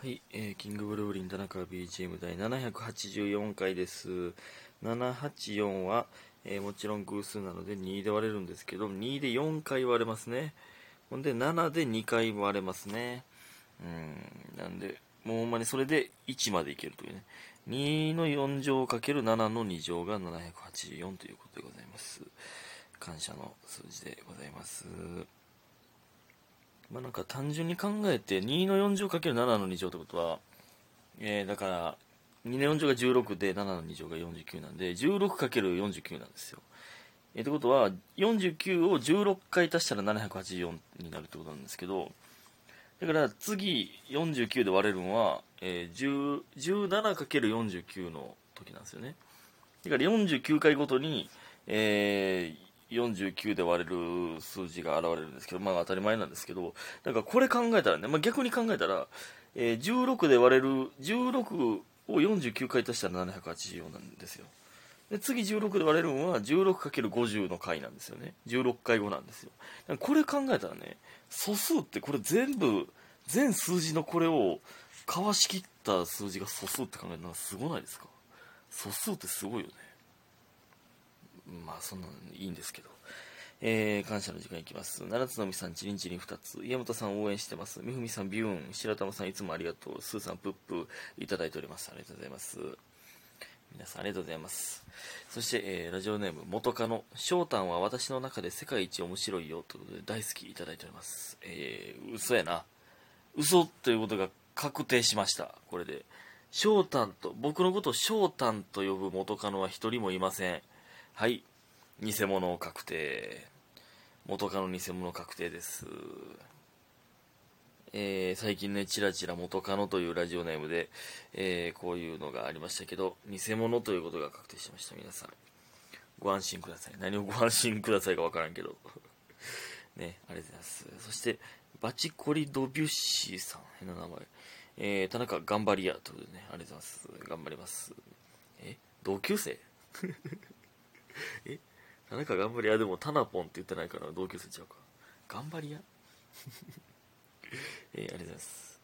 はい、えーキングブルーリン田中 BGM 第784回です。784は、えーもちろん偶数なので2で割れるんですけど、2で4回割れますね。ほんで7で2回割れますね。うん、なんで、もうほんまにそれで1までいけるというね。2の4乗かける7の2乗が784ということでございます。感謝の数字でございます。まあなんか単純に考えて2の4乗かける7の2乗ってことは、えー、だから2の4乗が16で7の2乗が49なんで 16×49 なんですよ。えー、ってことは49を16回足したら784になるってことなんですけどだから次49で割れるのは、えー、17×49 の時なんですよね。だから49回ごとに、えー49で割れる数字が現れるんですけど、まあ当たり前なんですけど、だかこれ考えたらね、まあ、逆に考えたら、えー16で割れる、16を49回足したら784なんですよ。で次16で割れるのは 16×50 の回なんですよね。16回後なんですよ。これ考えたらね、素数ってこれ全部、全数字のこれをかわしきった数字が素数って考えるのはすごないですか？素数ってすごいよね。まあそんなのいいんですけど。えー、感謝の時間いきます。七つのみさん、ちりんちりん二つ。家元さん応援してます。みふみさん、ビューン。白玉さん、いつもありがとう。スーさん、プップ、いただいております。ありがとうございます。皆さん、ありがとうございます。そして、えー、ラジオネーム、元カノ。翔太は私の中で世界一面白いよ。ということで、大好きいただいております。えー、嘘やな。嘘ということが確定しました。これで。翔太と、僕のことを翔太と呼ぶ元カノは一人もいません。はい。偽物確定。元カノ偽物確定です。えー最近ね、チラチラ元カノというラジオネームで、えーこういうのがありましたけど、偽物ということが確定しました。皆さん。ご安心ください。何をご安心くださいかわからんけど。ね、ありがとうございます。そして、バチコリ・ドビュッシーさん。変な名前。えー田中頑張りや。ということでね、ありがとうございます。頑張ります。え？同級生？え？田中頑張り屋？でもタナポンって言ってないから同級生ちゃうか。頑張り屋？えーありがとうございます。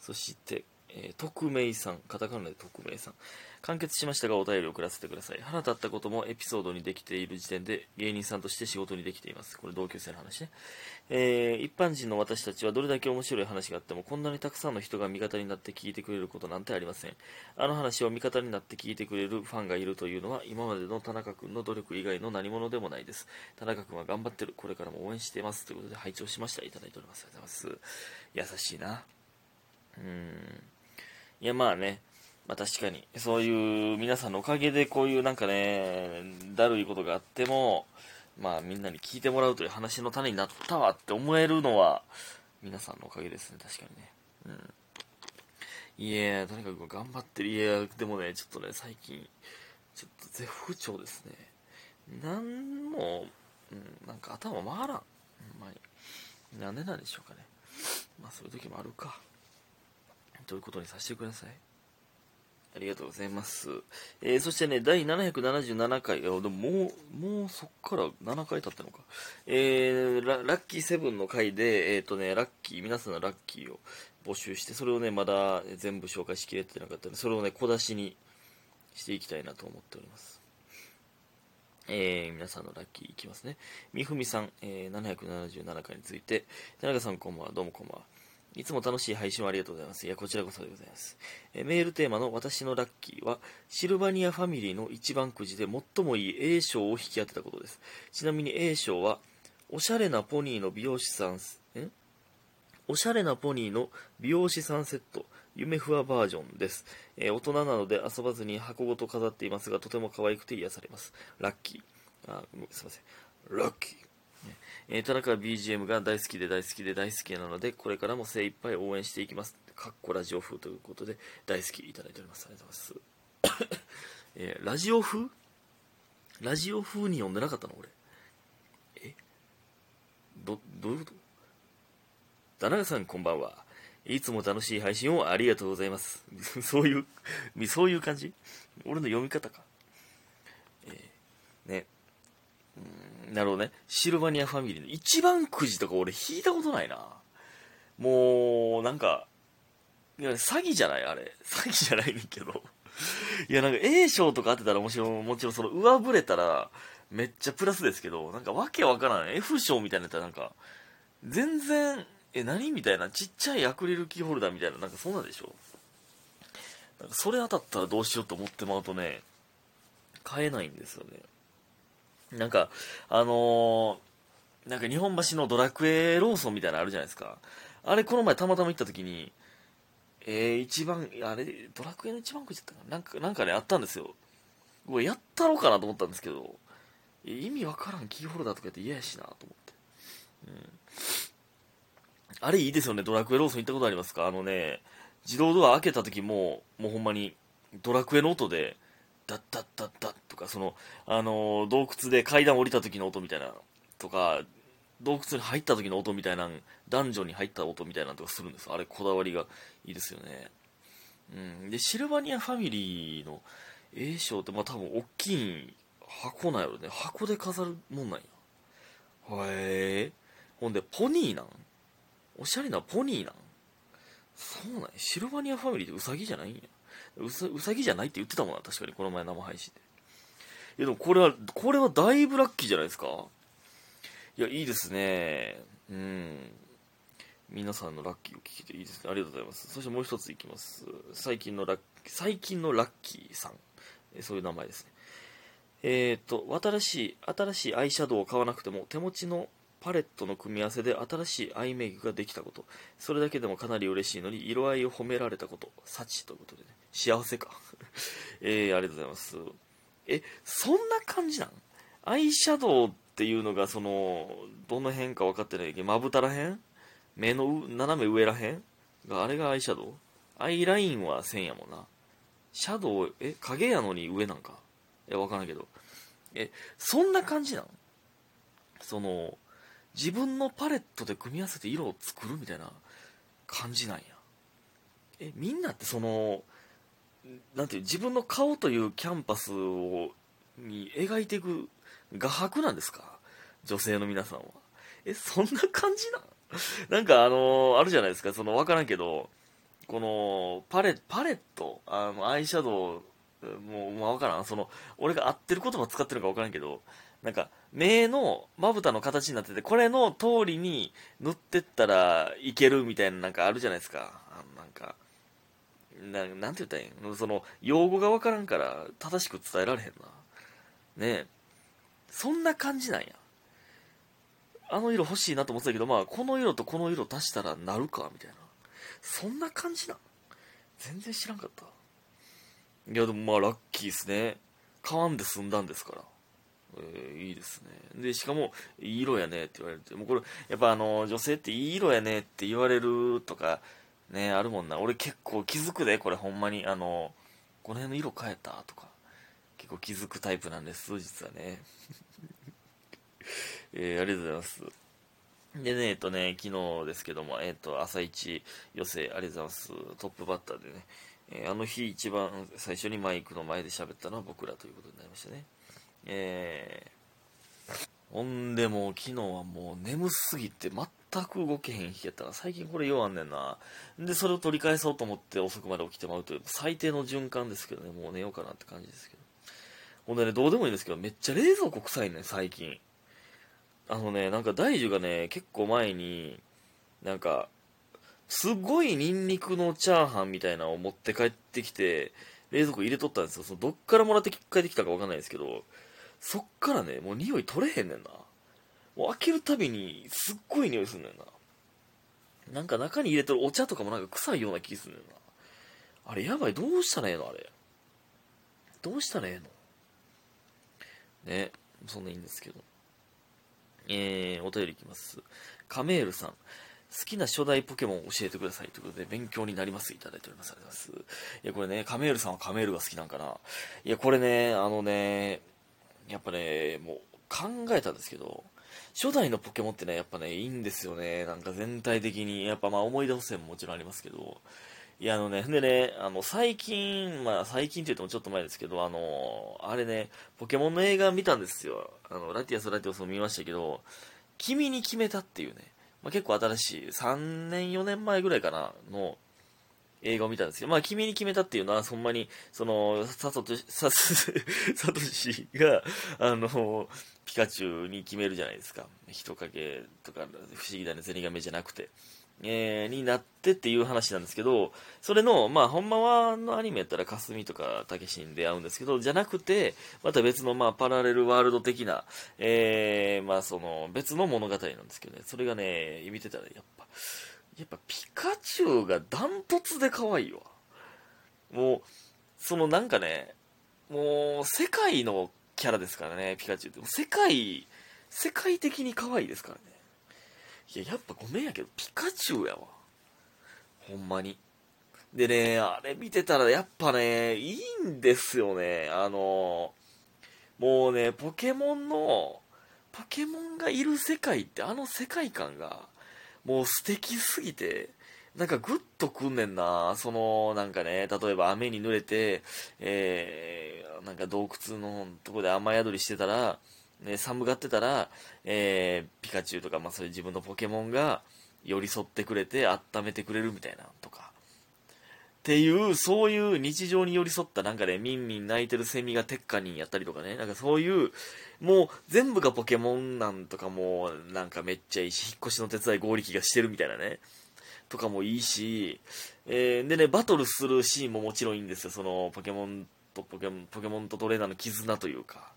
そして、えー、匿名さんカタカナで匿名さん。完結しましたがお便りを送らせてください。腹立ったこともエピソードにできている時点で芸人さんとして仕事にできています。これ同級生の話ね、えー一般人の私たちはどれだけ面白い話があってもこんなにたくさんの人が味方になって聞いてくれることなんてありません。あの話を味方になって聞いてくれるファンがいるというのは今までの田中君の努力以外の何者でもないです。田中君は頑張ってる。これからも応援しています。ということで拝聴しました。いただいております。ありがとうございます。優しいな。うん。いやまあね。まあ確かに。そういう皆さんのおかげでこういうなんかねだるいことがあってもまあみんなに聞いてもらうという話の種になったわって思えるのは皆さんのおかげですね。確かにね。うん。いやとにかく頑張ってる。いやでもねちょっとね最近ちょっと絶不調ですね。なんも、うん、なんか頭回らん。ほんまに。なんでなんでしょうかね。まあそういう時もあるか。ということにさせてください？ありがとうございます。えーそしてね、第777回、あでももう、もうそっから7回経ったのか。えーラ、ラッキーセブンの回で、えっ、とね、ラッキー、皆さんのラッキーを募集して、それをね、まだ全部紹介しきれてなかったので、それをね、小出しにしていきたいなと思っております。えー皆さんのラッキーいきますね。みふみさん、えー777回について、田中さんこんばんは、どうもこんばんは。いつも楽しい配信をありがとうございます。いや、こちらこそでございます。えメールテーマの私のラッキーは、シルバニアファミリーの一番くじで最もいい A 賞を引き当てたことです。ちなみに A 賞は、おしゃれなポニーの美容師さん、え？おしゃれなポニーの美容師さんセット、夢ふわバージョンです。えー大人なので遊ばずに箱ごと飾っていますが、とても可愛くて癒されます。ラッキー。あ、すいません。ラッキー。えー田中 BGM が大好きで大好きで大好きなので、これからも精一杯応援していきます。かっこラジオ風ということで、大好きいただいております。ありがとうございます。えーラジオ風？ラジオ風に読んでなかったの俺。え？ど、どういうこと？田中さんこんばんは。いつも楽しい配信をありがとうございます。そういう、そういう感じ？俺の読み方か。えーね。うーんなるほどね。シルバニアファミリーの一番くじとか俺引いたことないな。もう、なんか、いや、詐欺じゃないあれ。詐欺じゃないねんけど。いや、なんか A 賞とか当てたらもちろん、もちろんその上振れたら、めっちゃプラスですけど、なんかわけわからん。F 賞みたいなやったらなんか、全然、え、何みたいな、ちっちゃいアクリルキーホルダーみたいな、なんかそんなでしょなんかそれ当たったらどうしようと思ってまうとね、買えないんですよね。なんか、あのー、なんか日本橋のドラクエローソンみたいなのあるじゃないですか。あれこの前たまたま行った時に、えー、一番、あれ、ドラクエの一番くじだったかななんか、なんかね、あったんですよ。これやったろうかなと思ったんですけど、意味わからんキーホルダーとかやって嫌やしなと思って。うん。あれいいですよね、ドラクエローソン行ったことありますか？あのね、自動ドア開けた時も、もうほんまに、ドラクエの音で、ダッダッダッダッとか、その、あのー、洞窟で階段降りた時の音みたいな、とか、洞窟に入った時の音みたいな、ダンジョンに入った音みたいなとかするんです。あれ、こだわりがいいですよね。うん。で、シルバニアファミリーの A 賞って、まあ多分大きい箱なんやろね。箱で飾るもんなんや。へえ。ほんで、ポニーなん？おしゃれなポニーなん？そうなんや。シルバニアファミリーってウサギじゃないんや。うさ、うさぎじゃないって言ってたもんな、確かに、この前生配信で。いや、でもこれは、これはだいぶラッキーじゃないですか？いや、いいですね。うん。皆さんのラッキーを聞けていいですね。ありがとうございます。そしてもう一ついきます。最近のラッ、最近のラッキーさん。そういう名前ですね。えっ、ー、と、新しい、新しいアイシャドウを買わなくても、手持ちのパレットの組み合わせで新しいアイメイクができたこと。それだけでもかなり嬉しいのに、色合いを褒められたこと。幸ということでね。幸せか。えー、ありがとうございます。え、そんな感じなん？アイシャドウっていうのが、その、どの辺か分かってないけど、まぶたらへん？目の斜め上らへん？が、あれがアイシャドウ？アイラインは線やもんな。シャドウ、え、影やのに上なんか？いや、わからんけど。え、そんな感じなん？その、自分のパレットで組み合わせて色を作るみたいな感じなんや。え、みんなってその、なんていう、自分の顔というキャンパスを、に描いていく画伯なんですか？女性の皆さんは。え、そんな感じなん？なんかあの、あるじゃないですか、その、わからんけど、この、パレ、パレット、あの、アイシャドウ、もう、まあ、わからん。その、俺が合ってる言葉使ってるのかわからんけど、なんか、目のまぶたの形になってて、これの通りに塗ってったらいけるみたいななんかあるじゃないですか。あのなんか、ななんて言ったらいいの？その、用語がわからんから正しく伝えられへんな。ねえ。そんな感じなんや。あの色欲しいなと思ってたけど、まあ、この色とこの色足したらなるか、みたいな。そんな感じなん？全然知らんかった。いや、でもまあ、ラッキーっすね。買わんで済んだんですから。えー、いいですね。で、しかも、いい色やねって言われて、もうこれ、やっぱあの、女性っていい色やねって言われるとか、ね、あるもんな。俺結構気づくで、これほんまに。あの、この辺の色変えたとか、結構気づくタイプなんです、実はね。えー、ありがとうございます。でね、えっとね、昨日ですけども、えっと、朝一寄せ、ありがとうございます。トップバッターでね、えー、あの日一番最初にマイクの前で喋ったのは僕らということになりましたね。えー、ほんでもう昨日はもう眠すぎて全く動けへん日やったら最近これようあんねんな。で、それを取り返そうと思って遅くまで起きてまうという最低の循環ですけどね、もう寝ようかなって感じですけど。ほんでね、どうでもいいんですけど、めっちゃ冷蔵庫臭いね、最近。あのね、なんか大樹がね、結構前に、なんか、すごいニンニクのチャーハンみたいなのを持って帰ってきて、冷蔵庫入れとったんですよ。そのどっからもらって帰ってきたかわかんないですけど、そっからね、もう匂い取れへんねんな。もう開けるたびにすっごい匂いすんねんな。なんか中に入れてるお茶とかもなんか臭いような気すんねんな。あれやばい、どうしたらええの？あれ。どうしたらええの？ね、そんないいんですけど。えー、お便りいきます。カメールさん。好きな初代ポケモンを教えてくださいということで、勉強になります。いただいております。ありがとうございます。いや、これね、カメールさんはカメールが好きなんかな。いや、これね、あのね、やっぱね、もう考えたんですけど、初代のポケモンってね、やっぱね、いいんですよね。なんか全体的に。やっぱまあ思い出補正ももちろんありますけど、いや、あのね、でね、あの、最近、まあ、最近って言ってもちょっと前ですけど、あの、あれね、ポケモンの映画見たんですよ。あの、ラティアス・ラティオスも見ましたけど、君に決めたっていうね、まあ、結構新しい、3年、4年前ぐらいかな、の映画を見たんですけど、まあ、君に決めたっていうのは、ほんまに、その、サトシ、ササトシが、あの、ピカチュウに決めるじゃないですか。人影とか、不思議だね、ゼニガメじゃなくて。えー、になってっていう話なんですけど、それの、まあ、ほんまはのアニメやったら、かすみとかたけしに出会うんですけど、じゃなくて、また別の、まあ、パラレルワールド的な、えー、まあ、その、別の物語なんですけどね、それがね、見てたら、やっぱ、やっぱピカチュウがダントツで可愛いわ。もう、そのなんかね、もう、世界のキャラですからね、ピカチュウって。世界、世界的に可愛いですからね。いや、やっぱごめんやけど、ピカチュウやわ。ほんまに。でね、あれ見てたらやっぱね、いいんですよね。あの、もうね、ポケモンの、ポケモンがいる世界ってあの世界観が、もう素敵すぎて、なんかグッとくんねんな。その、なんかね、例えば雨に濡れて、えー、なんか洞窟のとこで雨宿りしてたら、ね、寒がってたら、えー、ピカチュウとか、まあそういう自分のポケモンが寄り添ってくれて温めてくれるみたいなとか。っていう、そういう日常に寄り添ったなんかね、ミンミン泣いてるセミがテッカニンやったりとかね、なんかそういう、もう全部がポケモンなんとかもなんかめっちゃいいし、引っ越しの手伝い合力がしてるみたいなね。とかもいいし、えー、でね、バトルするシーンももちろんいいんですよ。その、ポケモンとポケモン、ポケモンとトレーナーの絆というか。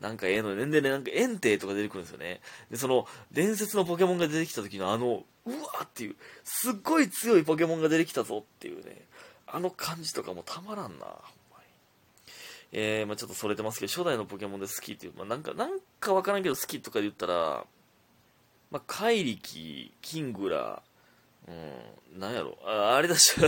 なんかええので、でね、なんかエンテイとか出てくるんですよね。で、その、伝説のポケモンが出てきた時のあの、うわーっていう、すっごい強いポケモンが出てきたぞっていうね、あの感じとかもたまらんな。えー、まあ、ちょっとそれてますけど、初代のポケモンで好きっていう、まあ、なんか、なんかわからんけど好きとかで言ったら、まあ、怪力、キングラ、うん、なんやろ、ああれだし、